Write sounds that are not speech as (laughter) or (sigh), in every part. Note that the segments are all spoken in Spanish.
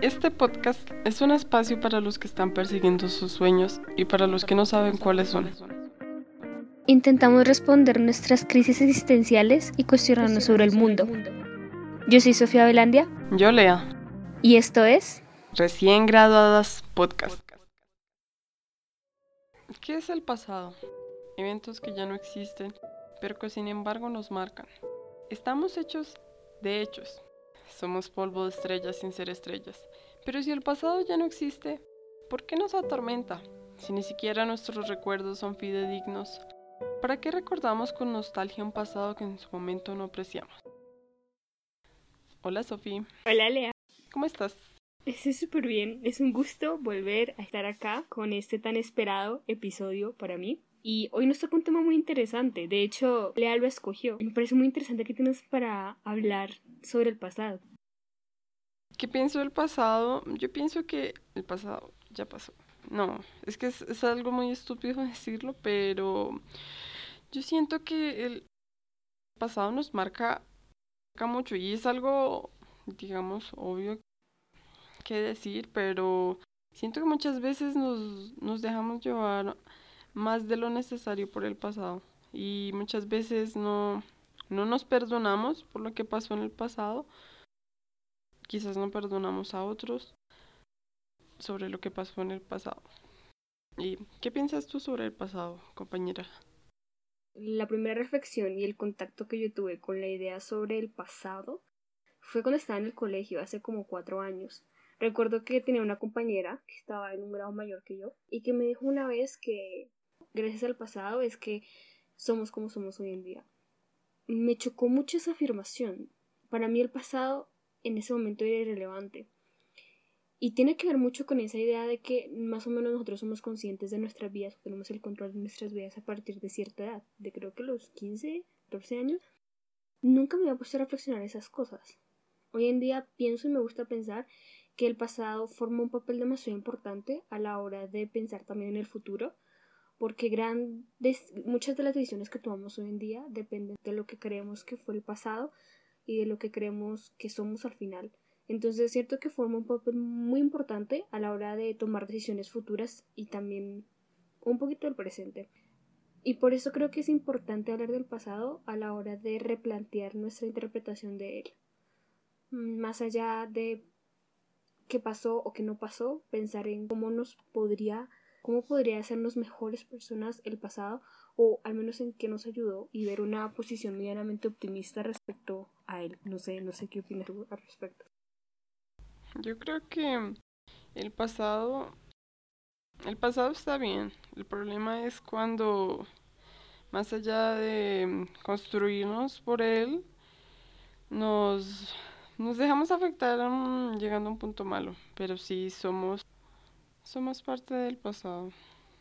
Este podcast es un espacio para los que están persiguiendo sus sueños y para los que no saben cuáles son. Intentamos responder nuestras crisis existenciales y cuestionarnos sobre el mundo. Yo soy Sofía Velandia. Yo, Lea. Y esto es... Recién graduadas podcast. ¿Qué es el pasado? Eventos que ya no existen, pero que sin embargo nos marcan. Estamos hechos de hechos. Somos polvo de estrellas sin ser estrellas. Pero si el pasado ya no existe, ¿por qué nos atormenta? Si ni siquiera nuestros recuerdos son fidedignos, ¿para qué recordamos con nostalgia un pasado que en su momento no apreciamos? Hola Sofía. Hola Lea. ¿Cómo estás? Estoy súper bien. Es un gusto volver a estar acá con este tan esperado episodio para mí. Y hoy nos toca un tema muy interesante. De hecho, Lea lo escogió. Me parece muy interesante que tienes para hablar sobre el pasado. ¿Qué pienso del pasado? Yo pienso que el pasado ya pasó. No, es que es, algo muy estúpido (laughs) decirlo, pero yo siento que el pasado nos marca, marca mucho y es algo, digamos, obvio que decir, pero siento que muchas veces nos, nos dejamos llevar más de lo necesario por el pasado y muchas veces no, no nos perdonamos por lo que pasó en el pasado. Quizás no perdonamos a otros sobre lo que pasó en el pasado. ¿Y qué piensas tú sobre el pasado, compañera? La primera reflexión y el contacto que yo tuve con la idea sobre el pasado fue cuando estaba en el colegio, hace como cuatro años. Recuerdo que tenía una compañera que estaba en un grado mayor que yo y que me dijo una vez que gracias al pasado es que somos como somos hoy en día. Me chocó mucho esa afirmación. Para mí el pasado en ese momento era irrelevante. Y tiene que ver mucho con esa idea de que más o menos nosotros somos conscientes de nuestras vidas, tenemos el control de nuestras vidas a partir de cierta edad, de creo que los 15, 14 años. Nunca me había puesto a reflexionar esas cosas. Hoy en día pienso y me gusta pensar que el pasado forma un papel demasiado importante a la hora de pensar también en el futuro porque grandes, muchas de las decisiones que tomamos hoy en día dependen de lo que creemos que fue el pasado y de lo que creemos que somos al final. Entonces es cierto que forma un papel muy importante a la hora de tomar decisiones futuras y también un poquito del presente. Y por eso creo que es importante hablar del pasado a la hora de replantear nuestra interpretación de él. Mm, más allá de qué pasó o qué no pasó, pensar en cómo nos podría cómo podría hacernos mejores personas el pasado o al menos en qué nos ayudó y ver una posición medianamente optimista respecto a él. No sé, no sé qué opinas tú al respecto. Yo creo que el pasado el pasado está bien. El problema es cuando más allá de construirnos por él nos nos dejamos afectar llegando a un punto malo, pero sí somos somos parte del pasado.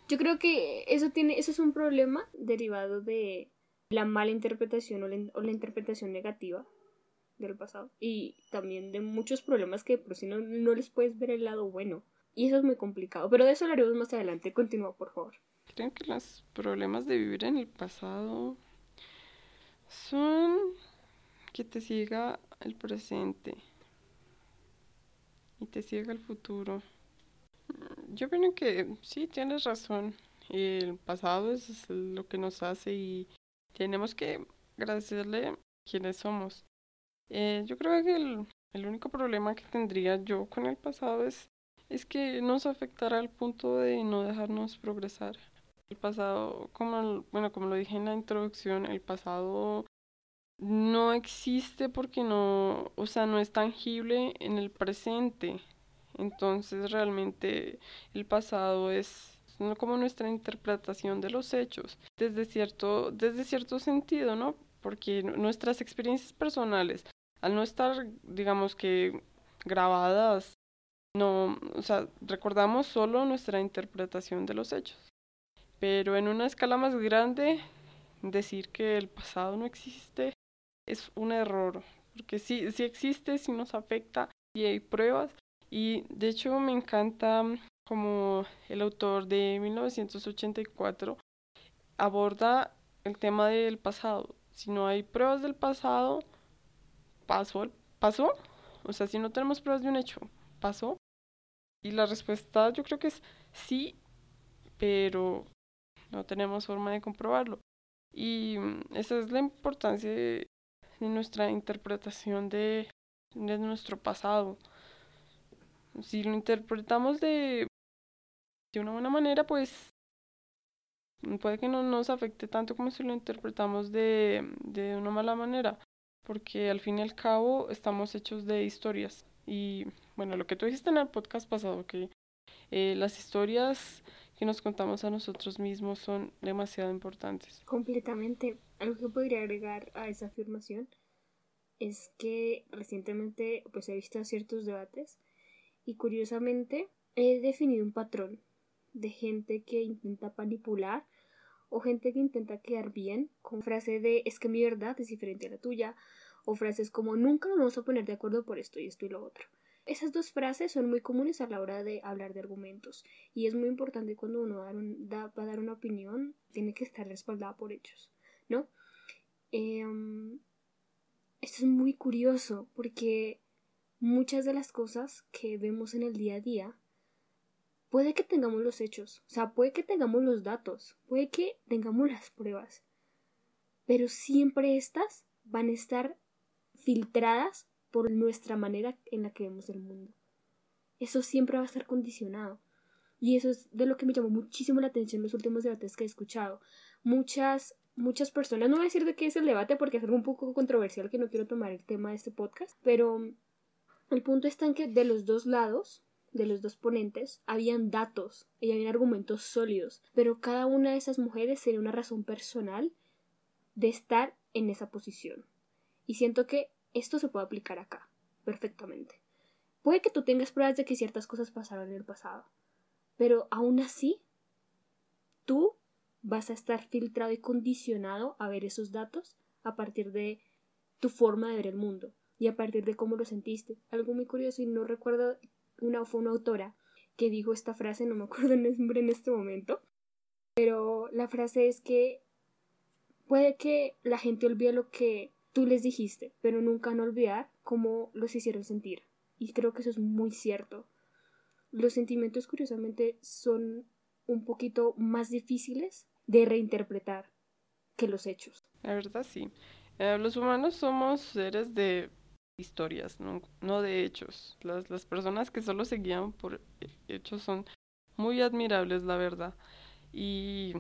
Yo creo que eso tiene, eso es un problema derivado de la mala interpretación o la, interpretación negativa del pasado y también de muchos problemas que por si no, no les puedes ver el lado bueno. Y eso es muy complicado, pero de eso hablaremos más adelante. Continúa, por favor. Creo que los problemas de vivir en el pasado son que te siga el presente y te siga el futuro. Yo creo que sí, tienes razón. El pasado es lo que nos hace y tenemos que agradecerle quienes somos. Eh, yo creo que el, el, único problema que tendría yo con el pasado es, es que nos afectará al punto de no dejarnos progresar. El pasado, como, bueno, como lo dije en la introducción, el pasado no existe porque no, o sea, no es tangible en el presente. Entonces realmente el pasado es como nuestra interpretación de los hechos desde cierto, desde cierto sentido, ¿no? Porque nuestras experiencias personales, al no estar, digamos que, grabadas, no, o sea, recordamos solo nuestra interpretación de los hechos. Pero en una escala más grande, decir que el pasado no existe es un error, porque sí, sí existe, sí nos afecta y hay pruebas, y de hecho me encanta mm, como el autor de 1984 aborda el tema del pasado. Si no hay pruebas del pasado, pasó, pasó. O sea, si no tenemos pruebas de un hecho, pasó? Y la respuesta yo creo que es sí, pero no tenemos forma de comprobarlo. Y mm, esa es la importancia de, nuestra interpretación de, de nuestro pasado. Si lo interpretamos de, de una buena manera, pues puede que no nos afecte tanto como si lo interpretamos de, de una mala manera, porque al fin y al cabo estamos hechos de historias. Y bueno, lo que tú dijiste en el podcast pasado, que eh, las historias que nos contamos a nosotros mismos son demasiado importantes. Completamente. Algo que podría agregar a esa afirmación es que recientemente pues he visto ciertos debates y curiosamente he definido un patrón de gente que intenta manipular o gente que intenta quedar bien con frase de es que mi verdad es diferente a la tuya o frases como nunca nos vamos a poner de acuerdo por esto y esto y lo otro. Esas dos frases son muy comunes a la hora de hablar de argumentos y es muy importante cuando uno va a dar una opinión, tiene que estar respaldada por hechos, ¿no? Em, esto es muy curioso porque muchas de las cosas que vemos en el día a día puede que tengamos los hechos, o sea, puede que tengamos los datos, puede que tengamos las pruebas, pero siempre estas van a estar filtradas por nuestra manera en la que vemos el mundo. Eso siempre va a estar condicionado. Y eso es de lo que me llamó muchísimo la atención en los últimos debates que he escuchado. Muchas, muchas personas, no voy a decir de qué es el debate porque es algo un poco controversial que no quiero tomar el tema de este podcast, pero el punto está en que de los dos lados, de los dos ponentes, habían datos y habían argumentos sólidos, pero cada una de esas mujeres tenía una razón personal de estar en esa posición. Y siento que esto se puede aplicar acá, perfectamente. Puede que tú tengas pruebas de que ciertas cosas pasaron en el pasado, pero aún así, tú vas a estar filtrado y condicionado a ver esos datos a partir de tu forma de ver el mundo y a partir de cómo lo sentiste. Algo muy curioso y no recuerdo, una fue una autora que dijo esta frase, no me acuerdo el nombre en este momento, pero la frase es que puede que la gente olvide lo que tú les dijiste, pero nunca no olvidar cómo los hicieron sentir. Y creo que eso es muy cierto. Los sentimientos, curiosamente, son un poquito más difíciles de reinterpretar que los hechos. La verdad, sí. Eh, los humanos somos seres de historias, no, de hechos. Las, las personas que solo se guían por hechos son muy admirables, la verdad. Y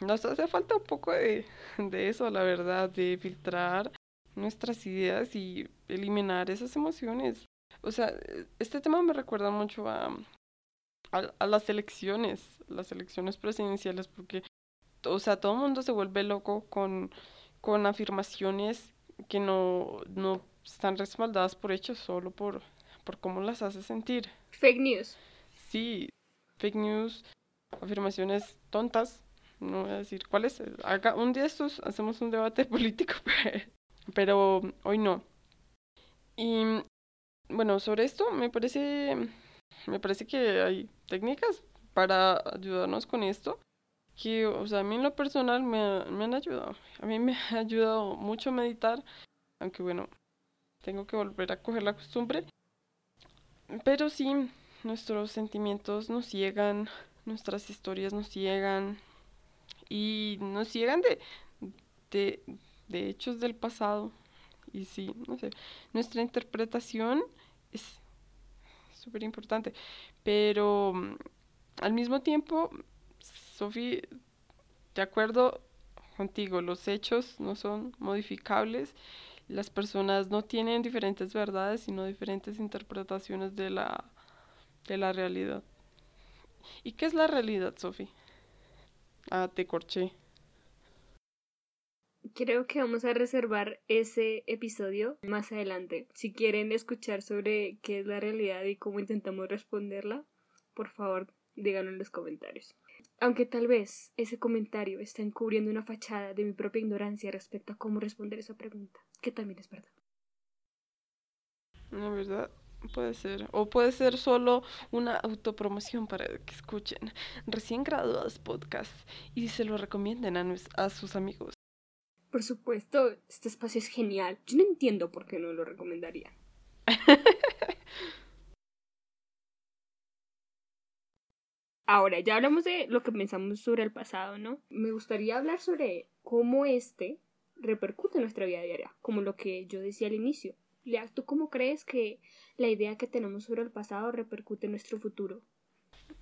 nos hace falta un poco de, de eso, la verdad, de filtrar nuestras ideas y eliminar esas emociones. O sea, este tema me recuerda mucho a, a, las elecciones, las elecciones presidenciales, porque, o sea, todo el mundo se vuelve loco con, con afirmaciones que no, no están respaldadas por hechos, solo por, por cómo las hace sentir. Fake news. Sí, fake news, afirmaciones tontas, no voy a decir cuáles. Un día estos hacemos un debate (laughs) político, pero hoy no. Y bueno, sobre esto me parece, me parece que hay técnicas para ayudarnos con esto que, o sea, a mí en lo personal me, me han ayudado. A mí me ha ayudado mucho meditar, aunque bueno, tengo que volver a coger la costumbre. Pero sí, nuestros sentimientos nos ciegan, nuestras historias nos ciegan y nos ciegan de, de, hechos del pasado. Y sí, no sé, nuestra interpretación es súper importante. Pero mm, al mismo tiempo, Sofi, de acuerdo contigo, los hechos no son modificables. Las personas no tienen diferentes verdades, sino diferentes interpretaciones de la, de la realidad. ¿Y qué es la realidad, Sofi? Ah, te corché creo que vamos a reservar ese episodio más adelante. Si quieren escuchar sobre qué es la realidad y cómo intentamos responderla, por favor, díganlo en los comentarios. Aunque tal vez ese comentario está encubriendo una fachada de mi propia ignorancia respecto a cómo responder esa pregunta, que también es verdad. La verdad, puede ser. O puede ser solo una autopromoción para que escuchen recién graduados podcast y se lo recomienden a, a sus amigos. Por supuesto, este espacio es genial. Yo no entiendo por qué no lo recomendaría. (laughs) Ahora, ya hablamos de lo que pensamos sobre el pasado, ¿no? Me gustaría hablar sobre cómo este repercute en nuestra vida diaria, como lo que yo decía al inicio. ¿tú cómo crees que la idea que tenemos sobre el pasado repercute en nuestro futuro?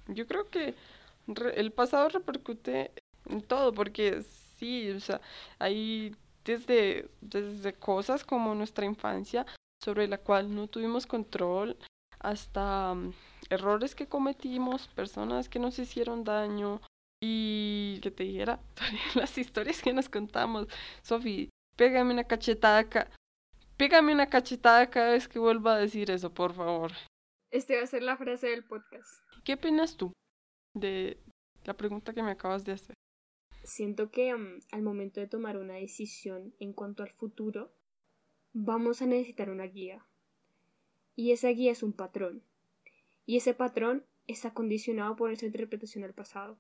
Yo creo que el pasado repercute en todo, porque sí, o sea, hay desde, desde cosas como nuestra infancia sobre la cual no tuvimos control, hasta mm, errores que cometimos, personas que nos hicieron daño y que te dijera (laughs) las historias que nos contamos. Sofi, pégame una cachetada acá. Pégame una cachetada cada vez que vuelva a decir eso, por favor. Este va a ser la frase del podcast. ¿Qué opinas tú de la pregunta que me acabas de hacer? Siento que mm, al momento de tomar una decisión en cuanto al futuro, vamos a necesitar una guía. Y esa guía es un patrón y ese patrón está condicionado por nuestra interpretación del pasado.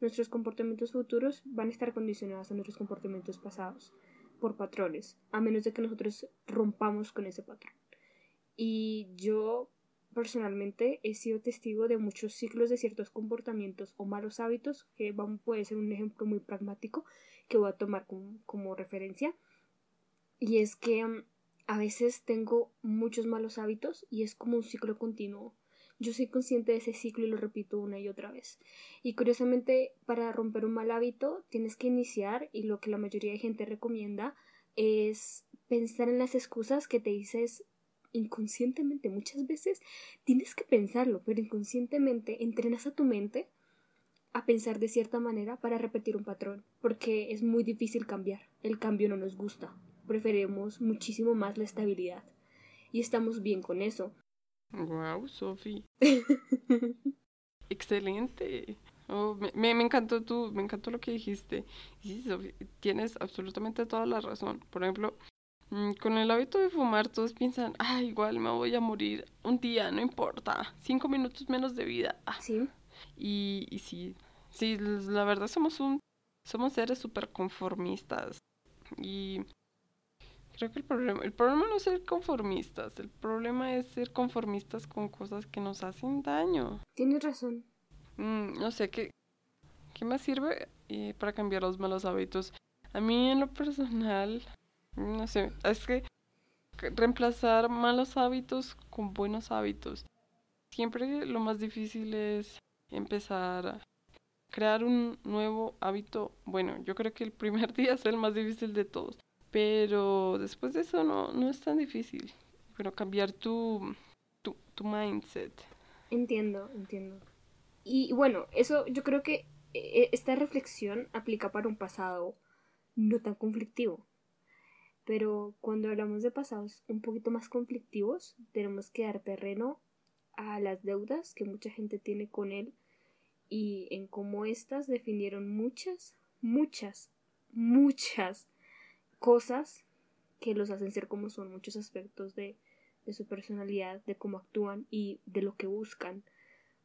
Nuestros comportamientos futuros van a estar condicionados a nuestros comportamientos pasados por patrones, a menos de que nosotros rompamos con ese patrón. Y yo personalmente he sido testigo de muchos ciclos de ciertos comportamientos o malos hábitos, que puede ser un ejemplo muy pragmático que voy a tomar como, como referencia. Y es que mm, a veces tengo muchos malos hábitos y es como un ciclo continuo. Yo soy consciente de ese ciclo y lo repito una y otra vez. Y curiosamente, para romper un mal hábito, tienes que iniciar, y lo que la mayoría de gente recomienda, es pensar en las excusas que te dices inconscientemente. Muchas veces tienes que pensarlo, pero inconscientemente entrenas a tu mente a pensar de cierta manera para repetir un patrón, porque es muy difícil cambiar. El cambio no nos gusta. Preferimos muchísimo más la estabilidad. Y estamos bien con eso. Wow, Sofi. (laughs) Excelente. Oh, me, me, encantó tú, me encantó lo que dijiste. Sí, Sofi, tienes absolutamente toda la razón. Por ejemplo, mm, con el hábito de fumar, todos piensan, ah, igual me voy a morir un día, no importa. Cinco minutos menos de vida. Ah. Sí. Y, y sí, sí, la verdad somos un, somos seres súper conformistas. Y Creo que el problema, el problema no es ser conformistas, el problema es ser conformistas con cosas que nos hacen daño. Tienes razón. Mm, no sé, ¿qué, qué más sirve eh, para cambiar los malos hábitos? A mí en lo personal, no sé, es que reemplazar malos hábitos con buenos hábitos. Siempre lo más difícil es empezar a crear un nuevo hábito. Bueno, yo creo que el primer (laughs) día es el más difícil de todos. Pero después de eso no, no es tan difícil. Pero cambiar tu, tu, tu mindset. Entiendo, entiendo. Y bueno, eso yo creo que eh, esta reflexión aplica para un pasado no tan conflictivo. Pero cuando hablamos de pasados un poquito más conflictivos, tenemos que dar terreno a las deudas que mucha gente tiene con él y en cómo éstas definieron muchas, muchas, muchas cosas que los hacen ser como son, muchos aspectos de, de su personalidad, de cómo actúan y de lo que buscan.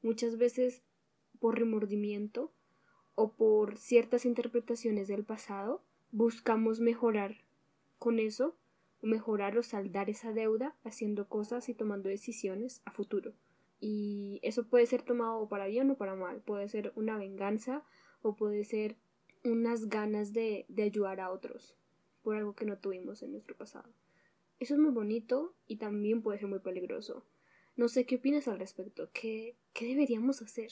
Muchas veces por remordimiento o por ciertas interpretaciones del pasado, buscamos mejorar con eso, mejorar o saldar esa deuda haciendo cosas y tomando decisiones a futuro. Y eso puede ser tomado para bien o para mal, puede ser una venganza o puede ser unas ganas de, de ayudar a otros por algo que no tuvimos en nuestro pasado. Eso es muy bonito y también puede ser muy peligroso. No sé qué opinas al respecto. ¿Qué, qué deberíamos hacer?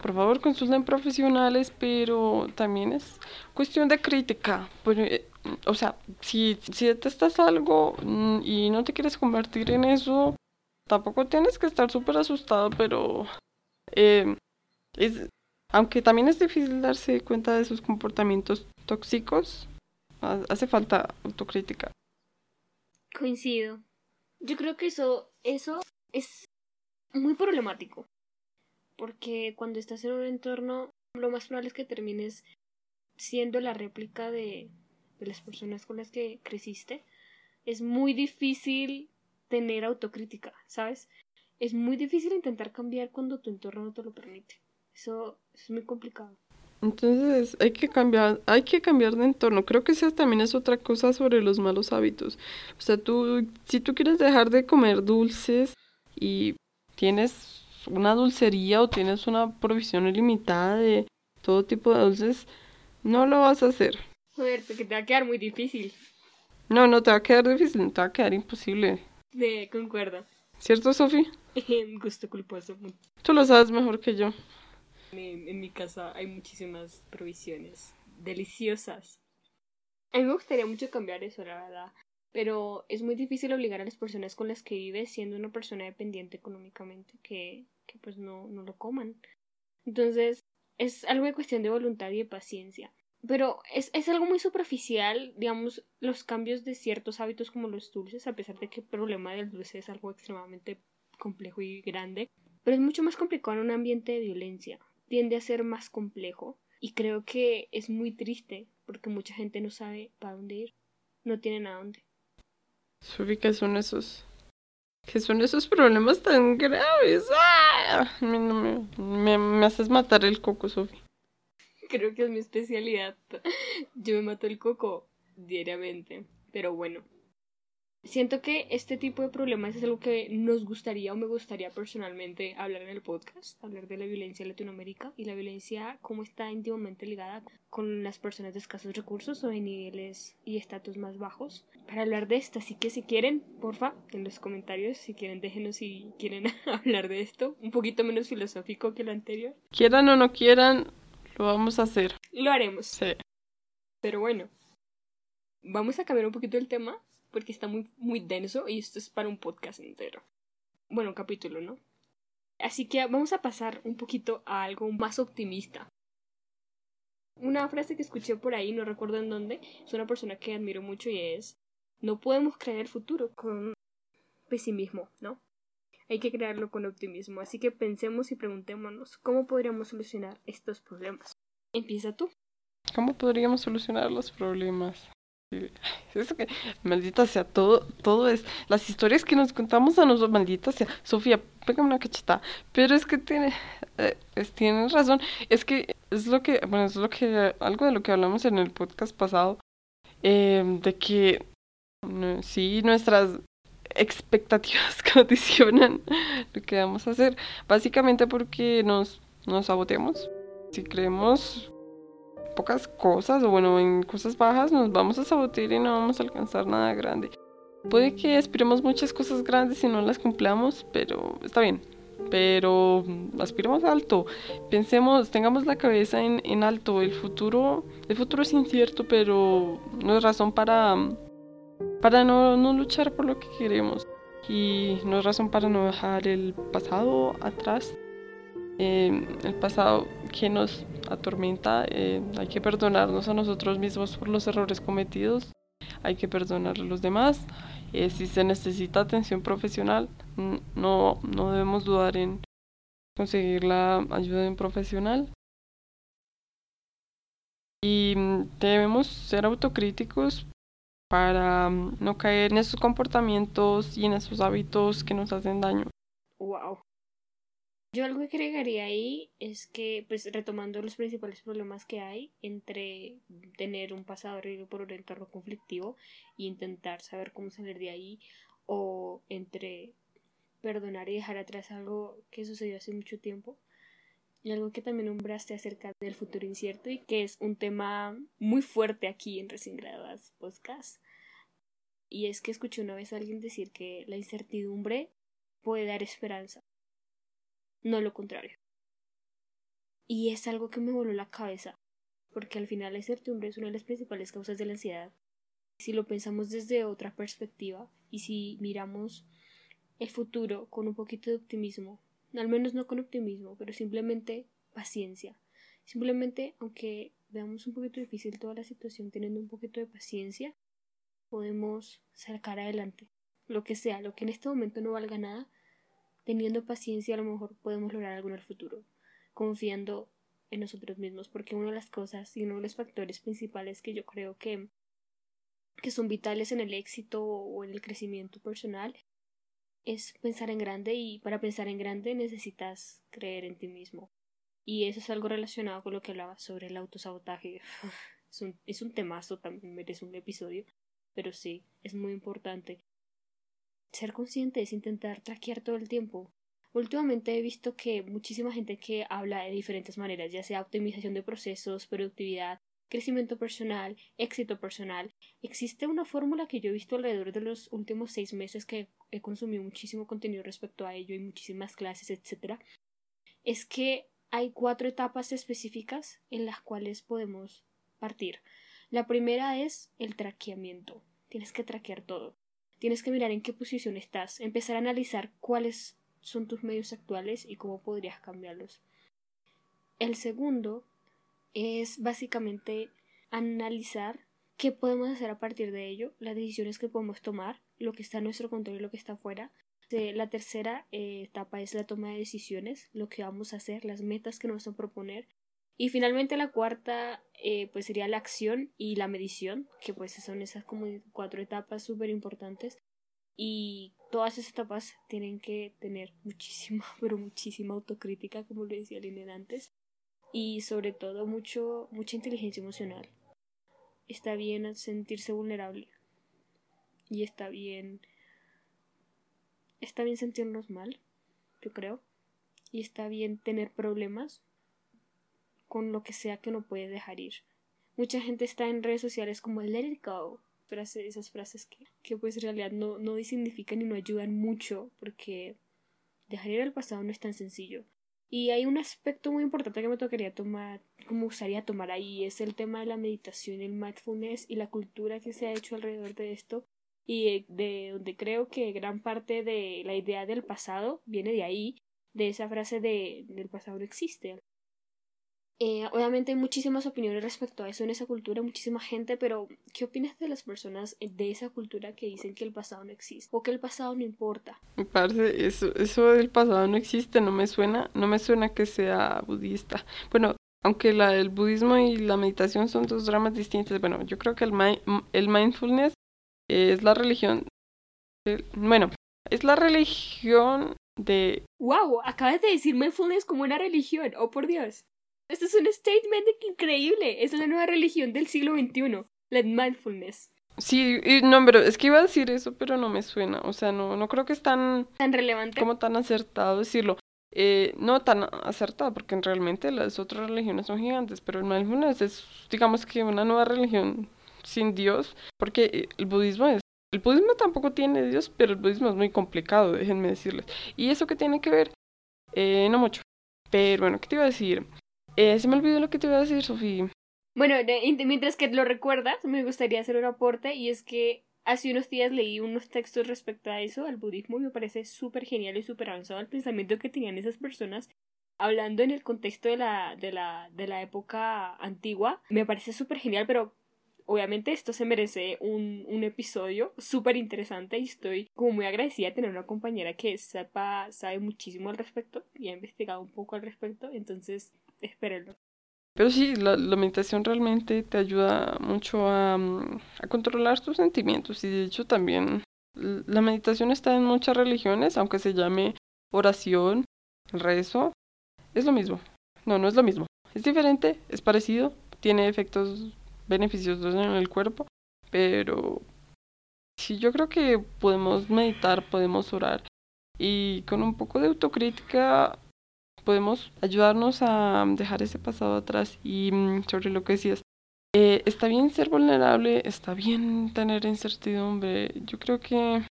Por favor, consulten profesionales, pero también es cuestión de crítica. Pues, eh, o sea, si, si detestas algo mm, y no te quieres convertir en eso, tampoco tienes que estar súper asustado, pero eh, es, aunque también es difícil darse cuenta de sus comportamientos tóxicos, Hace falta autocrítica. Coincido. Yo creo que eso, eso es muy problemático. Porque cuando estás en un entorno, lo más probable es que termines siendo la réplica de, de las personas con las que creciste. Es muy difícil tener autocrítica, ¿sabes? Es muy difícil intentar cambiar cuando tu entorno no te lo permite. Eso, eso es muy complicado. Entonces hay que cambiar, hay que cambiar de entorno. Creo que esa también es otra cosa sobre los malos hábitos. O sea, tú, si tú quieres dejar de comer dulces y tienes una dulcería o tienes una provisión ilimitada de todo tipo de dulces, no lo vas a hacer. Joder, que te va a quedar muy difícil. No, no te va a quedar difícil, te va a quedar imposible. De, concuerdo. ¿Cierto, Sofi? (laughs) Gusto culposo. Tú lo sabes mejor que yo. En, mi casa hay muchísimas provisiones deliciosas. A mí me gustaría mucho cambiar eso, la verdad. Pero es muy difícil obligar a las personas con las que vives siendo una persona dependiente económicamente que, que pues no, no lo coman. Entonces, es algo de cuestión de voluntad y de paciencia. Pero es, es algo muy superficial, digamos, los cambios de ciertos hábitos como los dulces, a pesar de que el problema del dulce es algo extremadamente complejo y grande. Pero es mucho más complicado en un ambiente de violencia. Tiende a ser más complejo. Y creo que es muy triste porque mucha gente no sabe para dónde ir. No tienen a dónde. Sofi, ¿qué son esos? ¿Qué son esos problemas tan graves? ¡Ah! Me, me, me, haces matar el coco, Sofi. Creo que es mi especialidad. (laughs) Yo me mato el coco diariamente. Pero bueno, Siento que este tipo de problemas es algo que nos gustaría o me gustaría personalmente hablar en el podcast, hablar de la violencia en Latinoamérica y la violencia cómo está íntimamente ligada con las personas de escasos recursos o de niveles y estatus más bajos. Para hablar de esto, así que si quieren, porfa, en los comentarios, si quieren, déjenos si quieren (laughs) hablar de esto, un poquito menos filosófico que lo anterior. Quieran o no quieran, lo vamos a hacer. Lo haremos. Sí. Pero bueno, vamos a cambiar un poquito el tema porque está muy, muy denso y esto es para un podcast entero. Bueno, un capítulo, ¿no? Así que vamos a pasar un poquito a algo más optimista. Una frase que escuché por ahí, no recuerdo en dónde, es una persona que admiro mucho y es, no podemos crear el futuro con pesimismo, ¿no? Hay que crearlo con optimismo. Así que pensemos y preguntémonos, ¿cómo podríamos solucionar estos problemas? Empieza tú. ¿Cómo podríamos solucionar los problemas? (laughs) Maldita sea, todo, todo es. Las historias que nos contamos a nosotros, maldita sea. Sofía, pégame una cacheta. Pero es que tiene, eh, tienes razón. Es que es lo que, bueno, es lo que, algo de lo que hablamos en el podcast pasado. Em, de que, sí, nuestras expectativas (laughs) condicionan lo que vamos a hacer. Básicamente porque nos, nos saboteamos. Si creemos pocas cosas o bueno, en cosas bajas nos vamos a sabotear y no vamos a alcanzar nada grande. Puede que aspiremos muchas cosas grandes y no las cumplamos, pero está bien. Pero aspiremos alto, pensemos, tengamos la cabeza en, en alto. El futuro, el futuro es incierto, pero no es razón para, para no, no luchar por lo que queremos. Y no es razón para no dejar el pasado atrás eh, el pasado que nos atormenta, eh, hay que perdonarnos a nosotros mismos por los errores cometidos, hay que perdonar a los demás. Eh, si se necesita atención profesional, no, no debemos dudar en conseguir la ayuda de un profesional. Y mm, debemos ser autocríticos para mm, no caer en esos comportamientos y en esos hábitos que nos hacen daño. Wow. Yo algo que agregaría ahí es que, pues retomando los principales problemas que hay entre tener un pasado horrible por un entorno conflictivo e intentar saber cómo salir de ahí, o entre perdonar y dejar atrás algo que sucedió hace mucho tiempo, y algo que también nombraste acerca del futuro incierto y que es un tema muy fuerte aquí en Recién Graduadas Podcast. Y es que escuché una vez a alguien decir que la incertidumbre puede dar esperanza no lo contrario. Y es algo que me voló la cabeza, porque al final la incertidumbre es una de las principales causas de la ansiedad. Si lo pensamos desde otra perspectiva y si miramos el futuro con un poquito de optimismo, al menos no con optimismo, pero simplemente paciencia. Simplemente, aunque veamos un poquito difícil toda la situación, teniendo un poquito de paciencia, podemos sacar adelante. Lo que sea, lo que en este momento no valga nada, teniendo paciencia a lo mejor podemos lograr algo en el futuro, confiando en nosotros mismos, porque una de las cosas y uno de los factores principales que yo creo que, que son vitales en el éxito o en el crecimiento personal es pensar en grande y para pensar en grande necesitas creer en ti mismo. Y eso es algo relacionado con lo que hablaba sobre el autosabotaje. (laughs) Es un, es un temazo, también merece un episodio, pero sí, es muy importante ser consciente es intentar traquear todo el tiempo. Últimamente he visto que muchísima gente que habla de diferentes maneras, ya sea optimización de procesos, productividad, crecimiento personal, éxito personal. Existe una fórmula que yo he visto alrededor de los últimos seis meses que he consumido muchísimo contenido respecto a ello y muchísimas clases, etc. Es que hay cuatro etapas específicas en las cuales podemos partir. La primera es el traqueamiento. Tienes que traquear todo. Tienes que mirar en qué posición estás, empezar a analizar cuáles son tus medios actuales y cómo podrías cambiarlos. El segundo es básicamente analizar qué podemos hacer a partir de ello, las decisiones que podemos tomar, lo que está en nuestro control y lo que está fuera. La tercera eh, etapa es la toma de decisiones, lo que vamos a hacer, las metas que nos vamos a proponer. Y finalmente la cuarta eh, pues sería la acción y la medición, que pues son esas como cuatro etapas súper importantes. Y todas esas etapas tienen que tener muchísima, (laughs) pero muchísima autocrítica, como le decía Linen antes, y sobre todo mucho, mucha inteligencia emocional. Está bien sentirse vulnerable y está bien, está bien sentirnos mal, yo creo, y está bien tener problemas con lo que sea que no puede dejar ir. Mucha gente está en redes sociales como let it go, esas frases que, que pues en realidad no, no significan y no ayudan mucho porque dejar ir al pasado no es tan sencillo. Y hay un aspecto muy importante que me tocaría tomar, como me gustaría tomar ahí, es el tema de la meditación, el mindfulness y la cultura que se ha hecho alrededor de esto y de donde creo que gran parte de la idea del pasado viene de ahí, de esa frase de del pasado no existe. Eh, obviamente hay muchísimas opiniones respecto a eso en esa cultura, muchísima gente, pero ¿qué opinas de las personas de esa cultura que dicen que el pasado no existe o que el pasado no importa? Me parece eso, eso del pasado no existe, no me suena, no me suena que sea budista. Bueno, aunque la, el budismo y la meditación son dos dramas distintos, bueno, yo creo que el, el mindfulness es la religión, bueno, es la religión de... ¡Wow! Acabas de decir mindfulness como una religión, oh por Dios. Esto es un statement increíble. Es la nueva religión del siglo XXI, la mindfulness. Sí, no, pero es que iba a decir eso, pero no me suena. O sea, no, no creo que es tan... Tan relevante. Como tan acertado decirlo. Eh, no tan acertado, porque realmente las otras religiones son gigantes, pero el mindfulness es, digamos que una nueva religión sin Dios, porque el budismo es... El budismo tampoco tiene Dios, pero el budismo es muy complicado, déjenme decirles. ¿Y eso qué tiene que ver? Eh, no mucho. Pero bueno, ¿qué te iba a decir? Eh, se me olvidó lo que te iba a decir, Sofía. Bueno, mientras que lo recuerdas, me gustaría hacer un aporte y es que hace unos días leí unos textos respecto a eso, al budismo, y me parece súper genial y súper avanzado el pensamiento que tenían esas personas hablando en el contexto de la, de la, de la época antigua. Me parece súper genial, pero obviamente esto se merece un, un episodio súper interesante y estoy como muy agradecida de tener una compañera que sepa, sabe muchísimo al respecto y ha investigado un poco al respecto, entonces espérenlo. Pero sí, la, meditación realmente te ayuda mucho a, mm, a, controlar tus sentimientos y de hecho también la meditación está en muchas religiones, aunque se llame oración, rezo, es lo mismo. No, no es lo mismo. Es diferente, es parecido, tiene efectos beneficiosos en el cuerpo, pero sí, yo creo que podemos meditar, podemos orar y con un poco de autocrítica podemos ayudarnos a dejar ese pasado atrás y mm, sobre lo que decías. Eh, está bien ser vulnerable, está bien tener incertidumbre. Yo creo que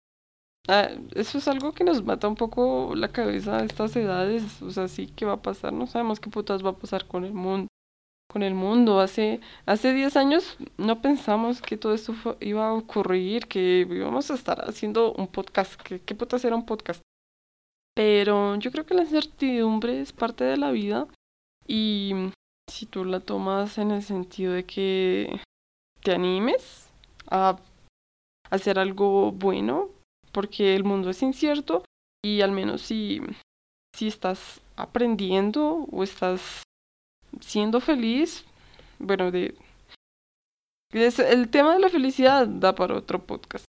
ah, eso es algo que nos mata un poco la cabeza a estas edades. O sea, sí, ¿qué va a pasar? No sabemos qué putas va a pasar con el mundo. Con el mundo. Hace, hace 10 años no pensamos que todo esto iba a ocurrir, que íbamos a estar haciendo un podcast. ¿Qué, qué putas era un podcast? Pero yo creo que la incertidumbre es parte de la vida y si tú la tomas en el sentido de que te animes a hacer algo bueno, porque el mundo es incierto y al menos si, si estás aprendiendo o estás siendo feliz, bueno, de el tema de la felicidad da para otro podcast.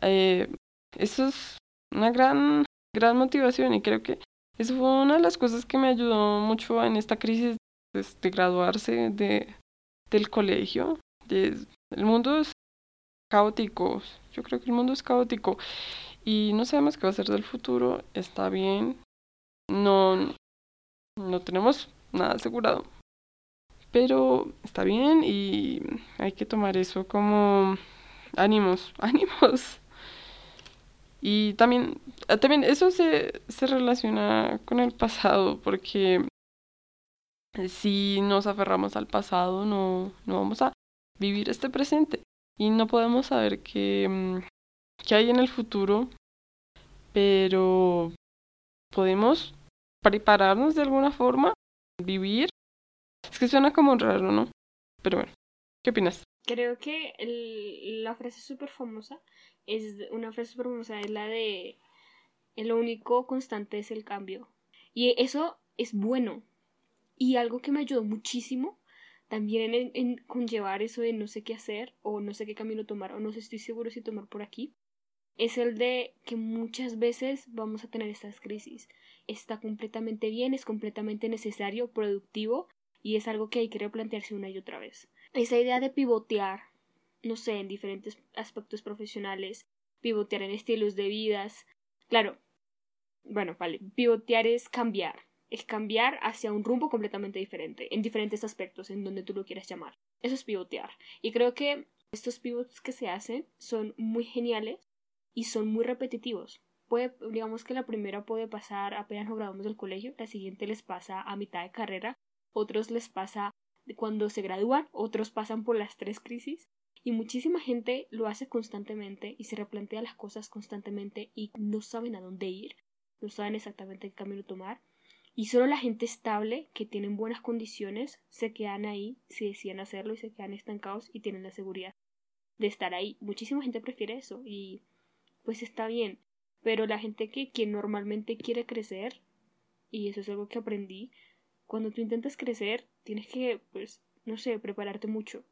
Eh, eso es una gran gran motivación y creo que eso fue una de las cosas que me ayudó mucho en esta crisis de, graduarse de, del colegio. El mundo es caótico, yo creo que el mundo es caótico y no sabemos qué va a ser del futuro, está bien no, no tenemos nada asegurado. Pero está bien y hay que tomar eso como ánimos, (laughs) ánimos. Y también, ah, también eso se, se relaciona con el pasado, porque si nos aferramos al pasado no, no vamos a vivir este presente y no podemos saber qué, mm, qué hay en el futuro, pero podemos prepararnos de alguna forma, vivir. Es que suena como raro, ¿no? Pero bueno, ¿qué opinas? Creo que el, la frase súper famosa es una frase súper famosa, es la de el único constante es el cambio. Y eso es bueno. Y algo que me ayudó muchísimo también en, en, conllevar eso de no sé qué hacer o no sé qué camino tomar o no sé, estoy seguro si tomar por aquí es el de que muchas veces vamos a tener estas crisis. Está completamente bien, es completamente necesario, productivo y es algo que hay que replantearse una y otra vez. Esa idea de pivotear, no sé, en diferentes aspectos profesionales, pivotear en estilos de vidas. Claro, bueno, vale, pivotear es cambiar, es cambiar hacia un rumbo completamente diferente, en diferentes aspectos, en donde tú lo quieras llamar. Eso es pivotear. Y creo que estos pivots que se hacen son muy geniales y son muy repetitivos. Puede, digamos que la primera puede pasar apenas nos graduamos del colegio, la siguiente les pasa a mitad de carrera, otros les pasa cuando se gradúan, otros pasan por las tres crisis y muchísima gente lo hace constantemente y se replantea las cosas constantemente y no saben a dónde ir, no saben exactamente qué camino tomar y solo la gente estable que tienen buenas condiciones se quedan ahí si deciden hacerlo y se quedan estancados y tienen la seguridad de estar ahí. Muchísima gente prefiere eso y pues está bien. Pero la gente que, que normalmente quiere crecer, y eso es algo que aprendí, cuando tú intentas crecer, tienes que, pues, no sé, prepararte mucho.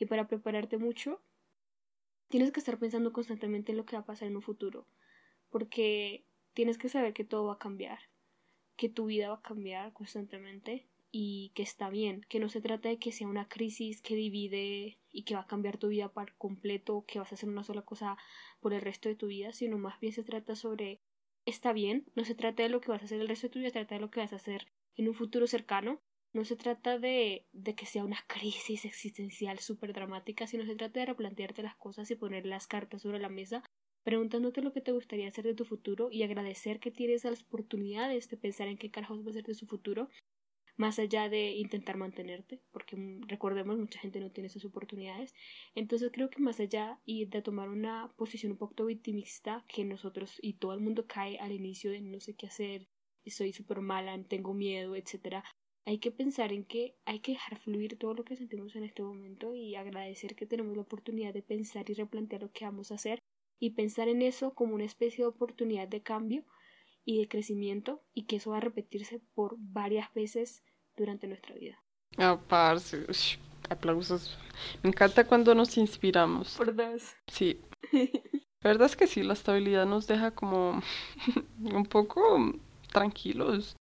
Y para prepararte mucho, tienes que estar pensando constantemente en lo que va a pasar en un futuro. Porque tienes que saber que todo va a cambiar, que tu vida va a cambiar constantemente y que está bien, que no se trata de que sea una crisis que divide y que va a cambiar tu vida por completo, que vas a hacer una sola cosa por el resto de tu vida, sino más bien se trata sobre está bien, no se trata de lo que vas a hacer el resto de tu vida, se trata de lo que vas a hacer en un futuro cercano, no se trata de, de que sea una crisis existencial súper dramática, sino se trata de replantearte las cosas y poner las cartas sobre la mesa, preguntándote lo que te gustaría hacer de tu futuro y agradecer que tienes las oportunidades de pensar en qué carajos va a ser de su futuro más allá de intentar mantenerte, porque mm, recordemos, mucha gente no tiene esas oportunidades. Entonces creo que más allá y de tomar una posición un poco victimista, que nosotros y todo el mundo cae al inicio de no sé qué hacer, soy súper mala, tengo miedo, etcétera, hay que pensar en que hay que dejar fluir todo lo que sentimos en este momento y agradecer que tenemos la oportunidad de pensar y replantear lo que vamos a hacer y pensar en eso como una especie de oportunidad de cambio y de crecimiento y que eso va a repetirse por varias veces durante nuestra vida. Ah, parce, aplausos. Me encanta cuando nos inspiramos. ¿Verdad? Sí. (laughs) La verdad es que sí, la estabilidad nos deja como (laughs) un poco tranquilos.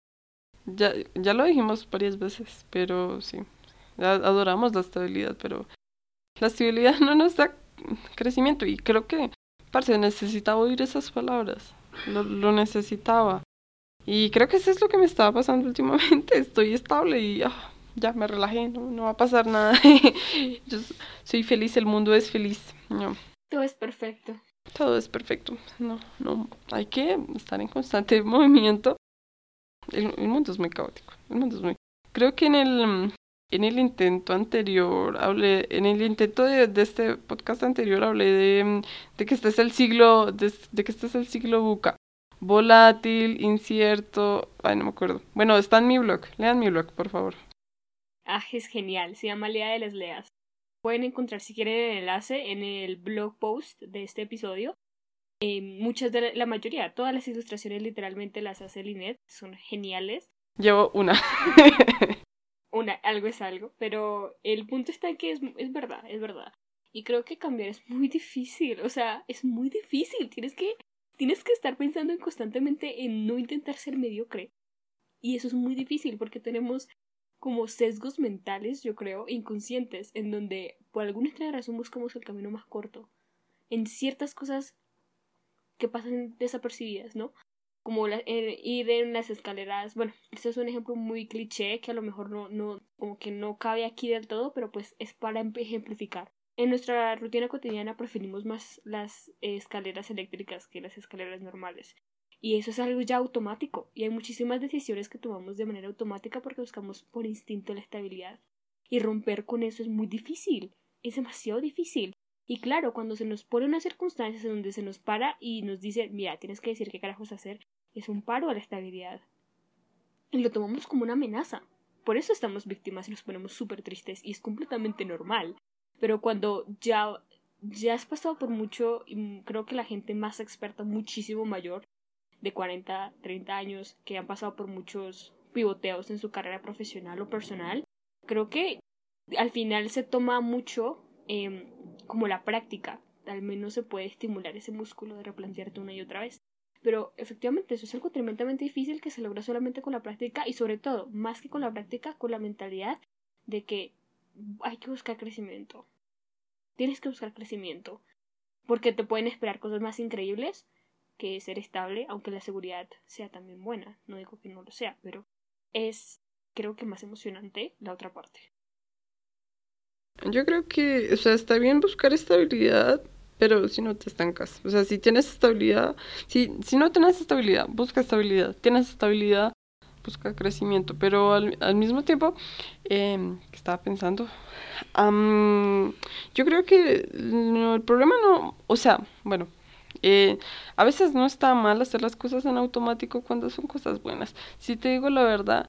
Ya, ya lo dijimos varias veces, pero sí. Adoramos la estabilidad, pero la estabilidad (laughs) no nos da crecimiento. Y creo que, parce, necesitaba oír esas palabras. Lo, lo necesitaba. Y creo que eso es lo que me estaba pasando (laughs) últimamente. Estoy estable y ah, ya me relajé, no, va a pasar nada. (laughs) Yo soy feliz, el mundo es feliz. No. Todo es perfecto. Todo es perfecto. No, no, hay que estar en constante movimiento. El, mundo es muy caótico. El mundo es muy. Creo que en el en el intento anterior hablé, en el intento de, este podcast anterior hablé de, de que este es el siglo, de, de que este es el siglo buca volátil, incierto, ay, no me acuerdo. Bueno, está en mi blog, lean mi blog, por favor. Ah, es genial, se llama Lea de las Leas. Pueden encontrar si quieren el enlace en el blog post de este episodio. Eh, muchas de la, mayoría, todas las ilustraciones literalmente las hace Linet, son geniales. Llevo una. (laughs) una, algo es algo, pero el punto está en que es, es verdad, es verdad. Y creo que cambiar es muy difícil, o sea, es muy difícil, tienes que tienes que estar pensando constantemente en no intentar ser mediocre. Y eso es muy difícil porque tenemos como sesgos mentales, yo creo, inconscientes, en donde por alguna extraña razón buscamos el camino más corto. En ciertas cosas que pasan desapercibidas, ¿no? como ir en las escaleras, bueno, este es un ejemplo muy cliché que a lo mejor no, no, como que no cabe aquí del todo, pero pues es para ejemplificar. En nuestra rutina cotidiana preferimos más las escaleras eléctricas que las escaleras normales. Y eso es algo ya automático. Y hay muchísimas decisiones que tomamos de manera automática porque buscamos por instinto la estabilidad. Y romper con eso es muy difícil. Es demasiado difícil. Y claro, cuando se nos pone unas circunstancias en donde se nos para y nos dice, mira, tienes que decir qué carajos hacer, es un paro a la estabilidad. Y lo tomamos como una amenaza. Por eso estamos víctimas y nos ponemos súper tristes y es completamente normal. Pero cuando ya, ya has pasado por mucho, y creo que la gente más experta, muchísimo mayor, de 40, 30 años, que han pasado por muchos pivoteos en su carrera profesional o personal, creo que al final se toma mucho em, como la práctica. Al menos se puede estimular ese músculo de replantearte una y otra vez. Pero efectivamente eso es algo tremendamente difícil que se logra solamente con la práctica y sobre todo, más que con la práctica, con la mentalidad de que hay que buscar crecimiento. Tienes que buscar crecimiento. Porque te pueden esperar cosas más increíbles que ser estable, aunque la seguridad sea también buena. No digo que no lo sea, pero es creo que más emocionante la otra parte. Yo creo que, o sea, está bien buscar estabilidad, pero si no te estancas. O sea, si tienes estabilidad, si, si no tienes estabilidad, busca estabilidad. Tienes estabilidad, busca crecimiento. Pero al, al mismo tiempo, eh, estaba pensando, yo creo que el problema no, o sea, bueno, eh, a veces no está mal hacer las cosas en automático cuando son cosas buenas. Si te digo la verdad,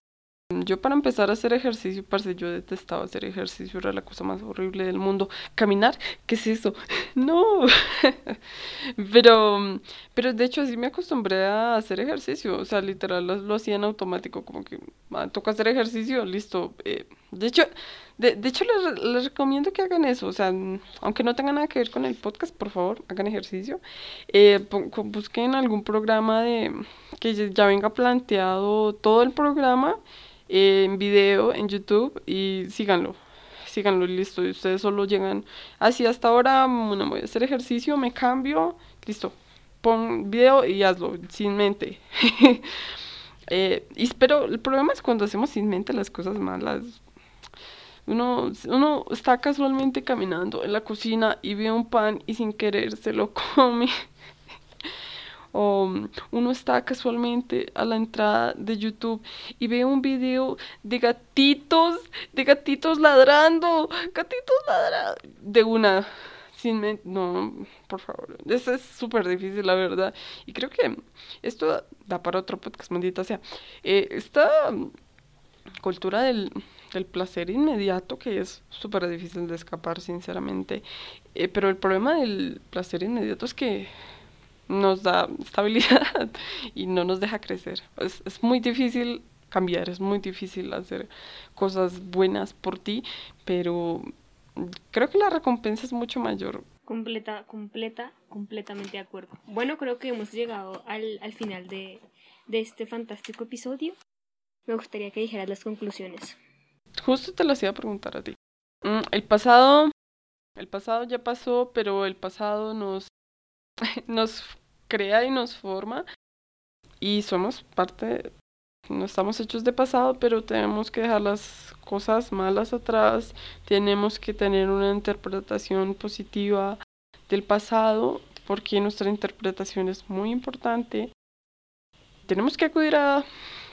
yo para empezar a hacer ejercicio, parce, yo detestaba hacer ejercicio, era la cosa más horrible del mundo. Caminar, ¿qué es eso? (laughs) no. (laughs) pero, pero de hecho así me acostumbré a hacer ejercicio, o sea, literal lo, hacía en automático, como que ah, toca hacer ejercicio, listo. Eh, de hecho, de, de hecho les, les, recomiendo que hagan eso, o sea, aunque no tenga nada que ver con el podcast, por favor, hagan ejercicio. Eh, busquen algún programa de que ya venga planteado todo el programa en video en YouTube y síganlo. Síganlo, listo. Y ustedes solo llegan así hasta ahora, bueno, voy a hacer ejercicio, me cambio, listo. Pon video y hazlo, sin mente. (laughs) eh, y, pero el problema es cuando hacemos sin mente las cosas malas. Uno, uno está casualmente caminando en la cocina y ve un pan y sin querer se lo (laughs) come o uno está casualmente a la entrada de YouTube y ve un video de gatitos, de gatitos ladrando, gatitos ladrando, de una, sin no, por favor, eso es súper difícil, la verdad, y creo que esto da para otro podcast, maldita sea, eh, esta cultura del, del placer inmediato que es súper difícil de escapar, sinceramente, eh, pero el problema del placer inmediato es que nos da estabilidad (laughs) y no nos deja crecer. Es, es muy difícil cambiar, es muy difícil hacer cosas buenas por ti, pero creo que la recompensa es mucho mayor. Completa, completa, completamente de acuerdo. Bueno, creo que hemos llegado al, al final de, de este fantástico episodio. Me gustaría que dijeras las conclusiones. Justo te las iba a preguntar a ti. Mm, el pasado, el pasado ya pasó, pero el pasado nos, (laughs) nos crea y nos forma y somos parte, no estamos hechos de pasado, pero tenemos que dejar las cosas malas atrás, tenemos que tener una interpretación positiva del pasado, porque nuestra interpretación es muy importante. Tenemos que acudir a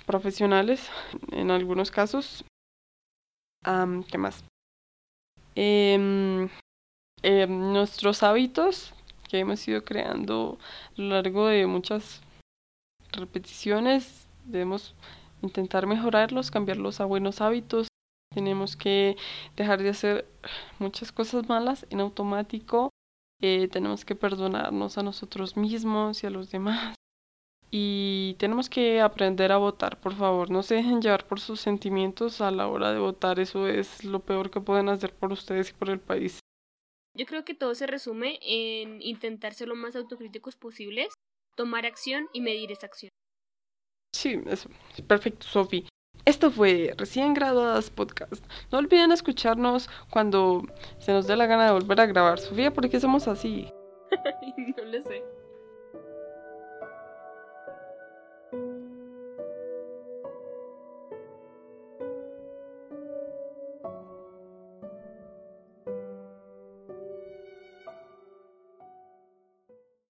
profesionales en algunos casos. ¿Qué más? Em, em, nuestros hábitos que hemos ido creando a lo largo de muchas repeticiones. Debemos intentar mejorarlos, cambiarlos a buenos hábitos. Tenemos que dejar de hacer muchas cosas malas en automático. Eh, tenemos que perdonarnos a nosotros mismos y a los demás. Y tenemos que aprender a votar, por favor. No se dejen llevar por sus sentimientos a la hora de votar. Eso es lo peor que pueden hacer por ustedes y por el país. Yo creo que todo se resume en intentar ser lo más autocríticos posibles, tomar acción y medir esa acción. Sí, eso. Perfecto, Sofi. Esto fue Recién Graduadas Podcast. No olviden escucharnos cuando se nos dé la gana de volver a grabar. Sofía, ¿por qué somos así? (laughs) no lo sé.